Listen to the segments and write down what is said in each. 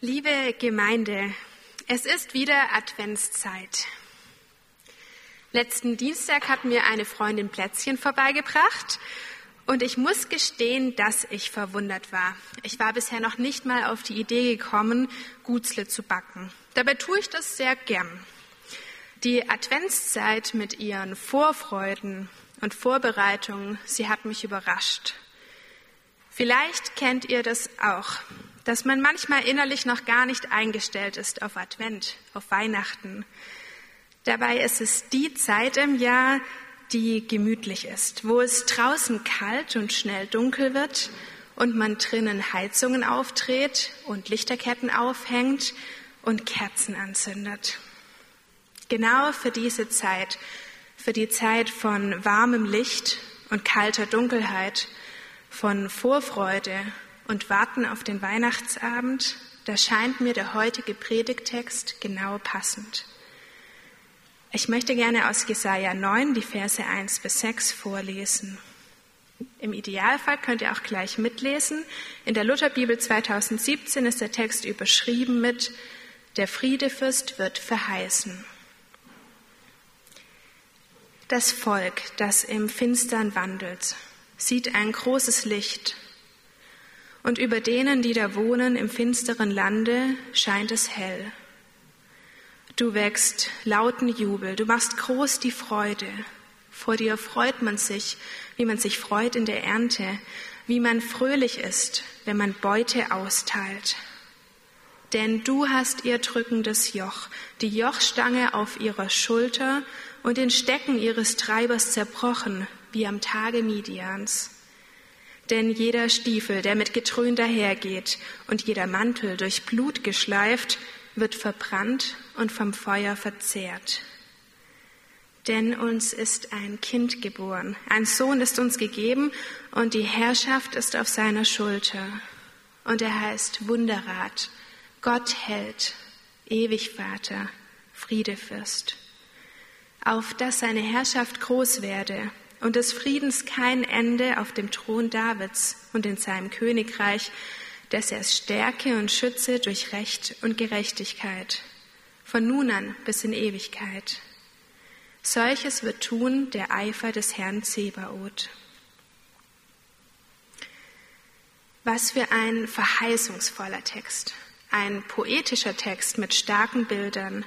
Liebe Gemeinde, es ist wieder Adventszeit. Letzten Dienstag hat mir eine Freundin Plätzchen vorbeigebracht und ich muss gestehen, dass ich verwundert war. Ich war bisher noch nicht mal auf die Idee gekommen, Gutzle zu backen. Dabei tue ich das sehr gern. Die Adventszeit mit ihren Vorfreuden und Vorbereitungen, sie hat mich überrascht. Vielleicht kennt ihr das auch, dass man manchmal innerlich noch gar nicht eingestellt ist auf Advent, auf Weihnachten. Dabei ist es die Zeit im Jahr, die gemütlich ist, wo es draußen kalt und schnell dunkel wird und man drinnen Heizungen aufdreht und Lichterketten aufhängt und Kerzen anzündet. Genau für diese Zeit, für die Zeit von warmem Licht und kalter Dunkelheit, von Vorfreude und Warten auf den Weihnachtsabend, da scheint mir der heutige Predigtext genau passend. Ich möchte gerne aus Jesaja 9 die Verse 1 bis 6 vorlesen. Im Idealfall könnt ihr auch gleich mitlesen. In der Lutherbibel 2017 ist der Text überschrieben mit Der Friedefürst wird verheißen. Das Volk, das im Finstern wandelt, sieht ein großes Licht. Und über denen, die da wohnen im finsteren Lande, scheint es hell. Du wächst lauten Jubel, du machst groß die Freude. Vor dir freut man sich, wie man sich freut in der Ernte, wie man fröhlich ist, wenn man Beute austeilt. Denn du hast ihr drückendes Joch, die Jochstange auf ihrer Schulter und den Stecken ihres Treibers zerbrochen, wie am Tage Midians. Denn jeder Stiefel, der mit Getrön dahergeht, und jeder Mantel durch Blut geschleift, wird verbrannt und vom Feuer verzehrt. Denn uns ist ein Kind geboren, ein Sohn ist uns gegeben, und die Herrschaft ist auf seiner Schulter. Und er heißt Wunderrat, Gott hält, ewig Vater, Friedefürst auf dass seine Herrschaft groß werde und des Friedens kein Ende auf dem Thron Davids und in seinem Königreich, dass er es stärke und schütze durch Recht und Gerechtigkeit, von nun an bis in Ewigkeit. Solches wird tun der Eifer des Herrn Zebaoth. Was für ein verheißungsvoller Text, ein poetischer Text mit starken Bildern,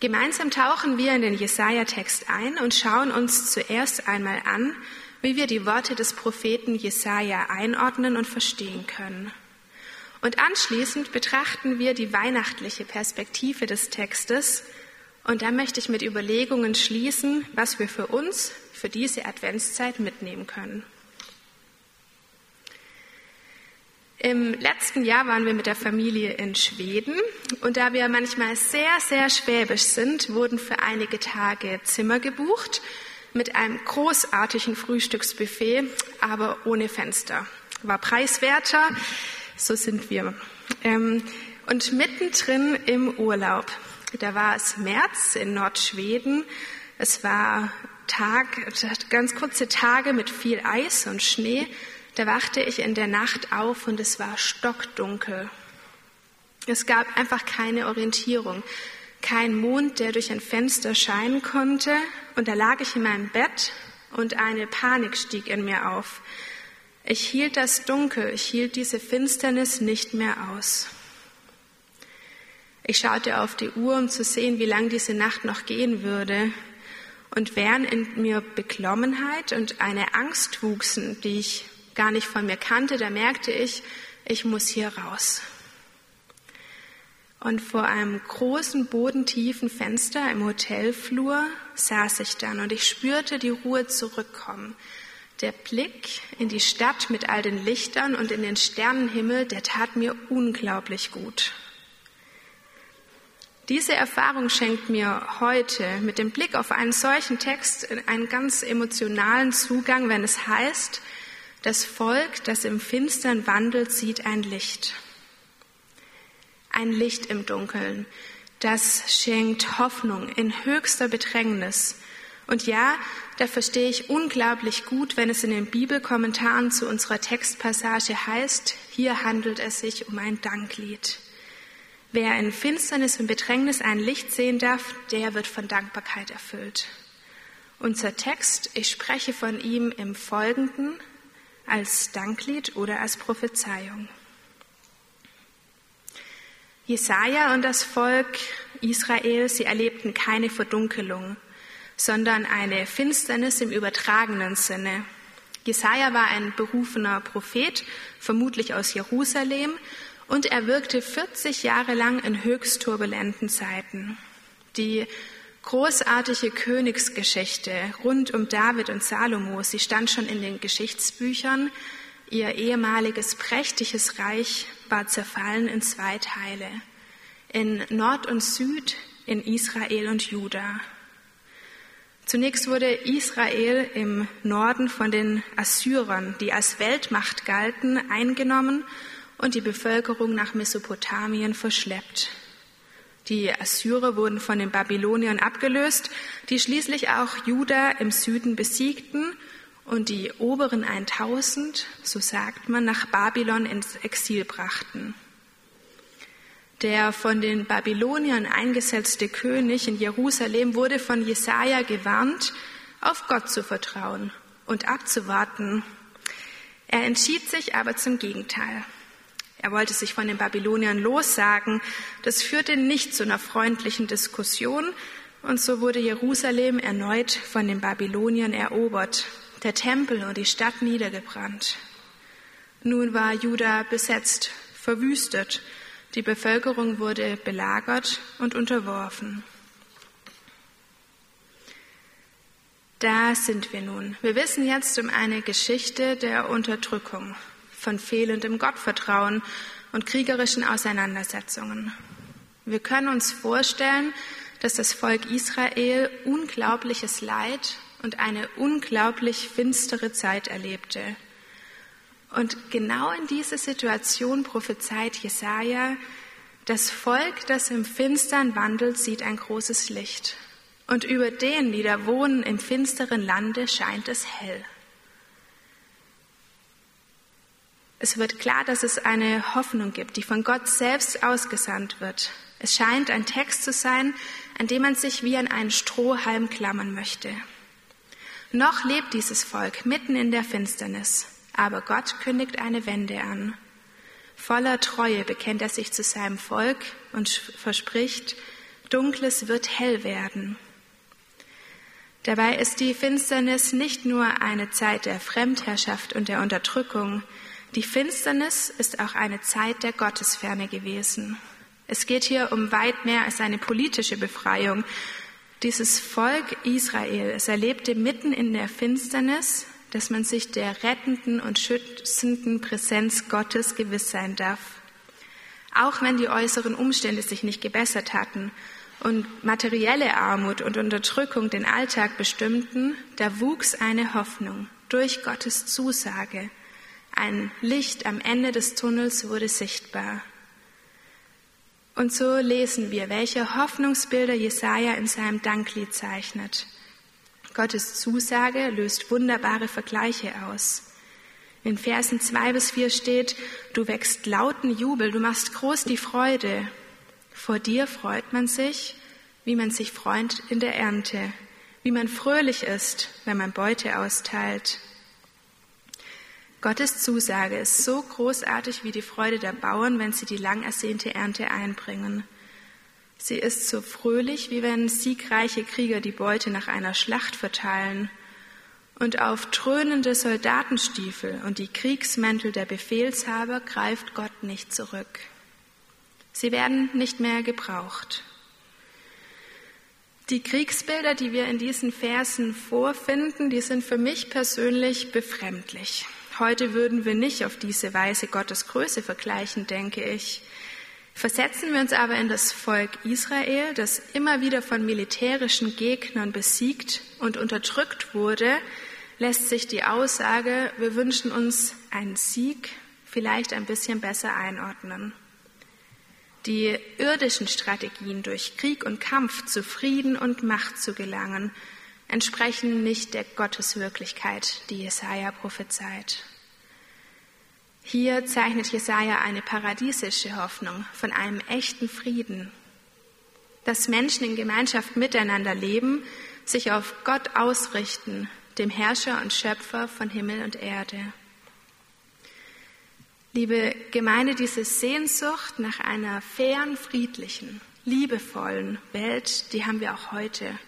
Gemeinsam tauchen wir in den Jesaja-Text ein und schauen uns zuerst einmal an, wie wir die Worte des Propheten Jesaja einordnen und verstehen können. Und anschließend betrachten wir die weihnachtliche Perspektive des Textes. Und da möchte ich mit Überlegungen schließen, was wir für uns für diese Adventszeit mitnehmen können. Im letzten Jahr waren wir mit der Familie in Schweden und da wir manchmal sehr, sehr schwäbisch sind, wurden für einige Tage Zimmer gebucht mit einem großartigen Frühstücksbuffet, aber ohne Fenster. War preiswerter, so sind wir. Ähm, und mittendrin im Urlaub, da war es März in Nordschweden. Es war Tag, ganz kurze Tage mit viel Eis und Schnee. Da wachte ich in der Nacht auf und es war stockdunkel. Es gab einfach keine Orientierung, kein Mond, der durch ein Fenster scheinen konnte. Und da lag ich in meinem Bett und eine Panik stieg in mir auf. Ich hielt das Dunkel, ich hielt diese Finsternis nicht mehr aus. Ich schaute auf die Uhr, um zu sehen, wie lang diese Nacht noch gehen würde. Und während in mir Beklommenheit und eine Angst wuchsen, die ich gar nicht von mir kannte, da merkte ich, ich muss hier raus. Und vor einem großen, bodentiefen Fenster im Hotelflur saß ich dann und ich spürte die Ruhe zurückkommen. Der Blick in die Stadt mit all den Lichtern und in den Sternenhimmel, der tat mir unglaublich gut. Diese Erfahrung schenkt mir heute mit dem Blick auf einen solchen Text einen ganz emotionalen Zugang, wenn es heißt, das Volk, das im Finstern wandelt, sieht ein Licht. Ein Licht im Dunkeln. Das schenkt Hoffnung in höchster Bedrängnis. Und ja, da verstehe ich unglaublich gut, wenn es in den Bibelkommentaren zu unserer Textpassage heißt, hier handelt es sich um ein Danklied. Wer in Finsternis und Bedrängnis ein Licht sehen darf, der wird von Dankbarkeit erfüllt. Unser Text, ich spreche von ihm im Folgenden als Danklied oder als Prophezeiung. Jesaja und das Volk Israel, sie erlebten keine Verdunkelung, sondern eine Finsternis im übertragenen Sinne. Jesaja war ein berufener Prophet, vermutlich aus Jerusalem, und er wirkte 40 Jahre lang in höchst turbulenten Zeiten. Die großartige Königsgeschichte rund um David und Salomo, sie stand schon in den Geschichtsbüchern. Ihr ehemaliges prächtiges Reich war zerfallen in zwei Teile, in Nord und Süd, in Israel und Juda. Zunächst wurde Israel im Norden von den Assyrern, die als Weltmacht galten, eingenommen und die Bevölkerung nach Mesopotamien verschleppt. Die Assyrer wurden von den Babyloniern abgelöst, die schließlich auch Juda im Süden besiegten und die oberen 1000, so sagt man, nach Babylon ins Exil brachten. Der von den Babyloniern eingesetzte König in Jerusalem wurde von Jesaja gewarnt, auf Gott zu vertrauen und abzuwarten. Er entschied sich aber zum Gegenteil. Er wollte sich von den Babyloniern lossagen. Das führte nicht zu einer freundlichen Diskussion und so wurde Jerusalem erneut von den Babyloniern erobert, der Tempel und die Stadt niedergebrannt. Nun war Juda besetzt, verwüstet die Bevölkerung wurde belagert und unterworfen. Da sind wir nun. Wir wissen jetzt um eine Geschichte der Unterdrückung, von fehlendem Gottvertrauen und kriegerischen Auseinandersetzungen. Wir können uns vorstellen, dass das Volk Israel unglaubliches Leid und eine unglaublich finstere Zeit erlebte. Und genau in diese Situation prophezeit Jesaja, das Volk, das im Finstern wandelt, sieht ein großes Licht. Und über denen, die da wohnen im finsteren Lande, scheint es hell. Es wird klar, dass es eine Hoffnung gibt, die von Gott selbst ausgesandt wird. Es scheint ein Text zu sein, an dem man sich wie an einen Strohhalm klammern möchte. Noch lebt dieses Volk mitten in der Finsternis. Aber Gott kündigt eine Wende an. Voller Treue bekennt er sich zu seinem Volk und verspricht, Dunkles wird hell werden. Dabei ist die Finsternis nicht nur eine Zeit der Fremdherrschaft und der Unterdrückung. Die Finsternis ist auch eine Zeit der Gottesferne gewesen. Es geht hier um weit mehr als eine politische Befreiung. Dieses Volk Israel, es erlebte mitten in der Finsternis dass man sich der rettenden und schützenden Präsenz Gottes gewiss sein darf. Auch wenn die äußeren Umstände sich nicht gebessert hatten und materielle Armut und Unterdrückung den Alltag bestimmten, da wuchs eine Hoffnung durch Gottes Zusage. Ein Licht am Ende des Tunnels wurde sichtbar. Und so lesen wir, welche Hoffnungsbilder Jesaja in seinem Danklied zeichnet. Gottes Zusage löst wunderbare Vergleiche aus. In Versen zwei bis vier steht, du wächst lauten Jubel, du machst groß die Freude. Vor dir freut man sich, wie man sich freut in der Ernte, wie man fröhlich ist, wenn man Beute austeilt. Gottes Zusage ist so großartig wie die Freude der Bauern, wenn sie die lang ersehnte Ernte einbringen. Sie ist so fröhlich, wie wenn siegreiche Krieger die Beute nach einer Schlacht verteilen. Und auf dröhnende Soldatenstiefel und die Kriegsmäntel der Befehlshaber greift Gott nicht zurück. Sie werden nicht mehr gebraucht. Die Kriegsbilder, die wir in diesen Versen vorfinden, die sind für mich persönlich befremdlich. Heute würden wir nicht auf diese Weise Gottes Größe vergleichen, denke ich. Versetzen wir uns aber in das Volk Israel, das immer wieder von militärischen Gegnern besiegt und unterdrückt wurde, lässt sich die Aussage, wir wünschen uns einen Sieg, vielleicht ein bisschen besser einordnen. Die irdischen Strategien, durch Krieg und Kampf zu Frieden und Macht zu gelangen, entsprechen nicht der Gotteswirklichkeit, die Jesaja prophezeit. Hier zeichnet Jesaja eine paradiesische Hoffnung von einem echten Frieden, dass Menschen in Gemeinschaft miteinander leben, sich auf Gott ausrichten, dem Herrscher und Schöpfer von Himmel und Erde. Liebe Gemeinde, diese Sehnsucht nach einer fairen, friedlichen, liebevollen Welt, die haben wir auch heute.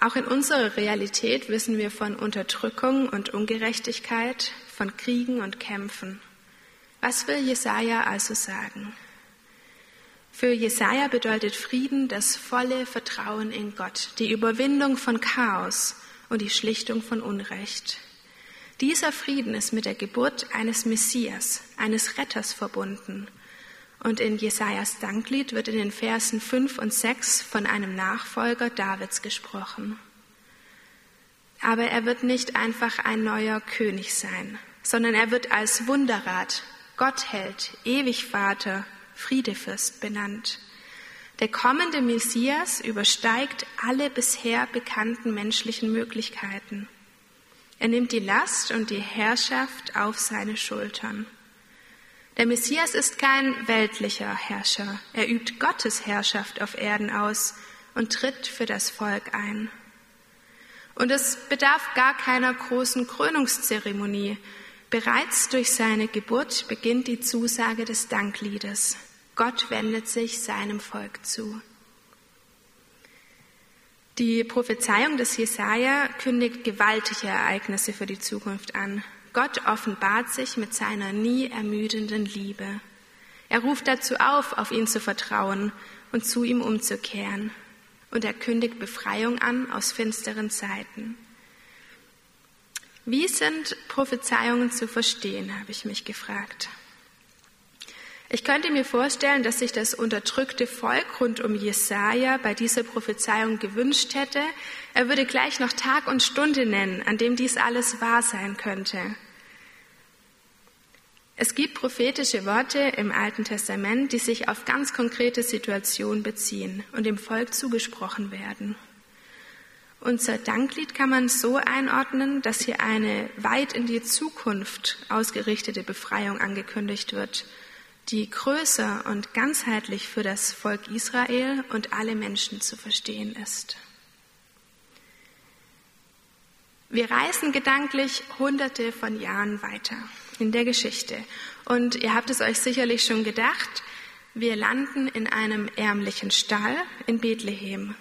Auch in unserer Realität wissen wir von Unterdrückung und Ungerechtigkeit, von Kriegen und Kämpfen. Was will Jesaja also sagen? Für Jesaja bedeutet Frieden das volle Vertrauen in Gott, die Überwindung von Chaos und die Schlichtung von Unrecht. Dieser Frieden ist mit der Geburt eines Messias, eines Retters verbunden. Und in Jesajas Danklied wird in den Versen 5 und 6 von einem Nachfolger Davids gesprochen. Aber er wird nicht einfach ein neuer König sein, sondern er wird als Wunderrat, Gottheld, Ewigvater, Friedefürst benannt. Der kommende Messias übersteigt alle bisher bekannten menschlichen Möglichkeiten. Er nimmt die Last und die Herrschaft auf seine Schultern. Der Messias ist kein weltlicher Herrscher. Er übt Gottes Herrschaft auf Erden aus und tritt für das Volk ein. Und es bedarf gar keiner großen Krönungszeremonie. Bereits durch seine Geburt beginnt die Zusage des Dankliedes. Gott wendet sich seinem Volk zu. Die Prophezeiung des Jesaja kündigt gewaltige Ereignisse für die Zukunft an. Gott offenbart sich mit seiner nie ermüdenden Liebe. Er ruft dazu auf, auf ihn zu vertrauen und zu ihm umzukehren. Und er kündigt Befreiung an aus finsteren Zeiten. Wie sind Prophezeiungen zu verstehen, habe ich mich gefragt. Ich könnte mir vorstellen, dass sich das unterdrückte Volk rund um Jesaja bei dieser Prophezeiung gewünscht hätte, er würde gleich noch Tag und Stunde nennen, an dem dies alles wahr sein könnte. Es gibt prophetische Worte im Alten Testament, die sich auf ganz konkrete Situationen beziehen und dem Volk zugesprochen werden. Unser Danklied kann man so einordnen, dass hier eine weit in die Zukunft ausgerichtete Befreiung angekündigt wird die größer und ganzheitlich für das Volk Israel und alle Menschen zu verstehen ist. Wir reisen gedanklich hunderte von Jahren weiter in der Geschichte. Und ihr habt es euch sicherlich schon gedacht, wir landen in einem ärmlichen Stall in Bethlehem.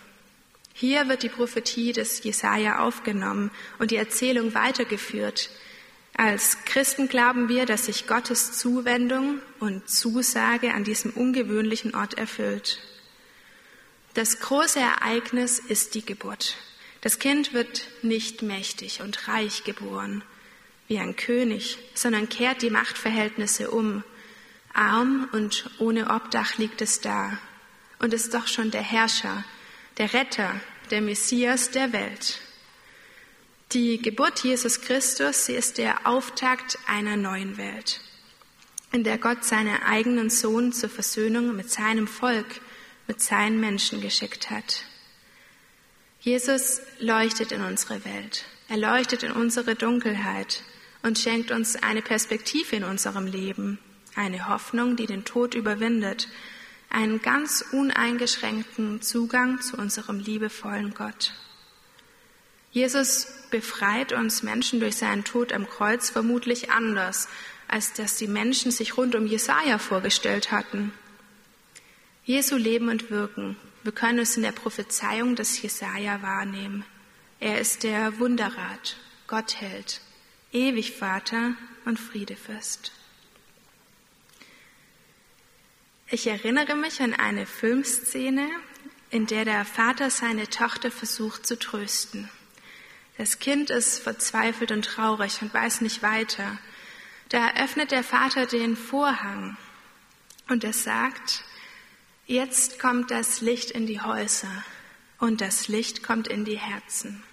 Hier wird die Prophetie des Jesaja aufgenommen und die Erzählung weitergeführt, als Christen glauben wir, dass sich Gottes Zuwendung und Zusage an diesem ungewöhnlichen Ort erfüllt. Das große Ereignis ist die Geburt. Das Kind wird nicht mächtig und reich geboren wie ein König, sondern kehrt die Machtverhältnisse um. Arm und ohne Obdach liegt es da und ist doch schon der Herrscher, der Retter, der Messias der Welt. Die Geburt Jesus Christus, sie ist der Auftakt einer neuen Welt, in der Gott seinen eigenen Sohn zur Versöhnung mit seinem Volk, mit seinen Menschen geschickt hat. Jesus leuchtet in unsere Welt. Er leuchtet in unsere Dunkelheit und schenkt uns eine Perspektive in unserem Leben, eine Hoffnung, die den Tod überwindet, einen ganz uneingeschränkten Zugang zu unserem liebevollen Gott. Jesus befreit uns Menschen durch seinen Tod am Kreuz vermutlich anders, als dass die Menschen sich rund um Jesaja vorgestellt hatten. Jesu Leben und Wirken, wir können es in der Prophezeiung des Jesaja wahrnehmen. Er ist der Wunderrat, Gottheld, Ewigvater und Friedefürst. Ich erinnere mich an eine Filmszene, in der der Vater seine Tochter versucht zu trösten. Das Kind ist verzweifelt und traurig und weiß nicht weiter. Da öffnet der Vater den Vorhang und er sagt, jetzt kommt das Licht in die Häuser und das Licht kommt in die Herzen.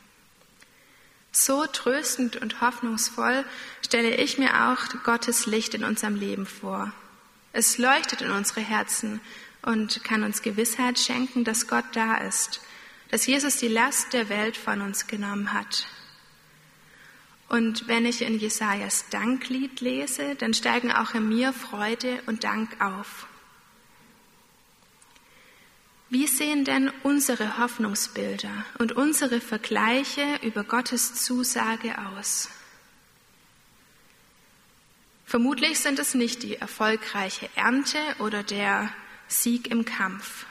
So tröstend und hoffnungsvoll stelle ich mir auch Gottes Licht in unserem Leben vor. Es leuchtet in unsere Herzen und kann uns Gewissheit schenken, dass Gott da ist dass Jesus die Last der Welt von uns genommen hat. Und wenn ich in Jesajas Danklied lese, dann steigen auch in mir Freude und Dank auf. Wie sehen denn unsere Hoffnungsbilder und unsere Vergleiche über Gottes Zusage aus? Vermutlich sind es nicht die erfolgreiche Ernte oder der Sieg im Kampf.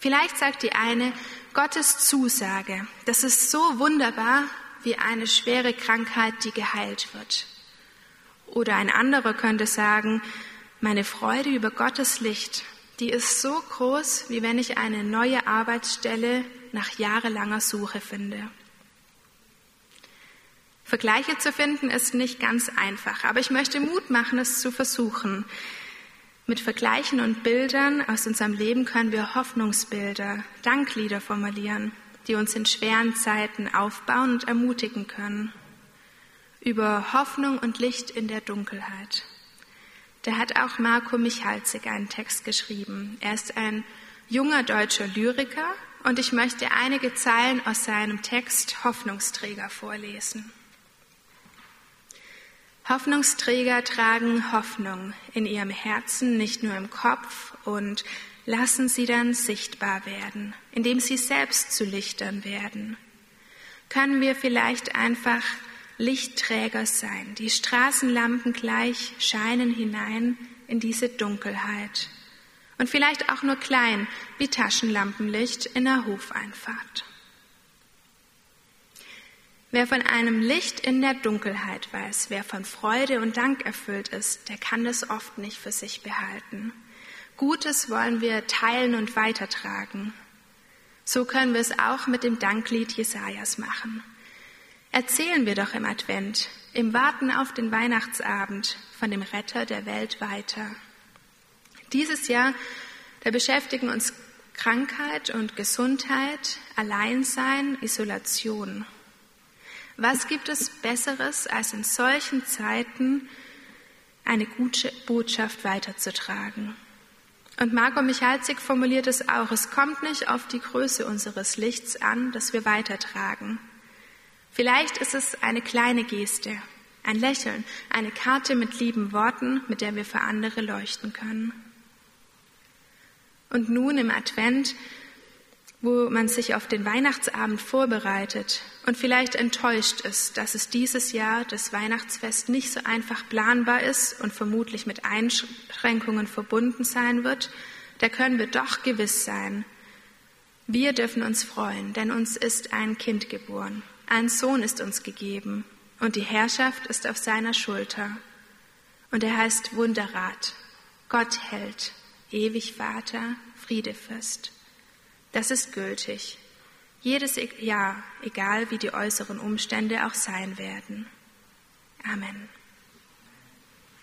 Vielleicht sagt die eine, Gottes Zusage, das ist so wunderbar wie eine schwere Krankheit, die geheilt wird. Oder ein anderer könnte sagen, meine Freude über Gottes Licht, die ist so groß, wie wenn ich eine neue Arbeitsstelle nach jahrelanger Suche finde. Vergleiche zu finden ist nicht ganz einfach, aber ich möchte Mut machen, es zu versuchen. Mit Vergleichen und Bildern aus unserem Leben können wir Hoffnungsbilder, Danklieder formulieren, die uns in schweren Zeiten aufbauen und ermutigen können. Über Hoffnung und Licht in der Dunkelheit. Da hat auch Marco Michalzig einen Text geschrieben. Er ist ein junger deutscher Lyriker und ich möchte einige Zeilen aus seinem Text Hoffnungsträger vorlesen. Hoffnungsträger tragen Hoffnung in ihrem Herzen, nicht nur im Kopf und lassen sie dann sichtbar werden, indem sie selbst zu Lichtern werden. Können wir vielleicht einfach Lichtträger sein. Die Straßenlampen gleich scheinen hinein in diese Dunkelheit. Und vielleicht auch nur klein, wie Taschenlampenlicht in der Hofeinfahrt. Wer von einem Licht in der Dunkelheit weiß, wer von Freude und Dank erfüllt ist, der kann das oft nicht für sich behalten. Gutes wollen wir teilen und weitertragen. So können wir es auch mit dem Danklied Jesajas machen. Erzählen wir doch im Advent, im Warten auf den Weihnachtsabend von dem Retter der Welt weiter. Dieses Jahr, da beschäftigen uns Krankheit und Gesundheit, Alleinsein, Isolation. Was gibt es Besseres, als in solchen Zeiten eine gute Botschaft weiterzutragen? Und Marco Michalzig formuliert es auch, es kommt nicht auf die Größe unseres Lichts an, das wir weitertragen. Vielleicht ist es eine kleine Geste, ein Lächeln, eine Karte mit lieben Worten, mit der wir für andere leuchten können. Und nun im Advent, wo man sich auf den Weihnachtsabend vorbereitet und vielleicht enttäuscht ist, dass es dieses Jahr das Weihnachtsfest nicht so einfach planbar ist und vermutlich mit Einschränkungen verbunden sein wird, da können wir doch gewiss sein, wir dürfen uns freuen, denn uns ist ein Kind geboren. Ein Sohn ist uns gegeben und die Herrschaft ist auf seiner Schulter. Und er heißt Wunderrat, Gott hält, ewig Vater, Friedefürst. Das ist gültig. Jedes Jahr, egal wie die äußeren Umstände auch sein werden. Amen.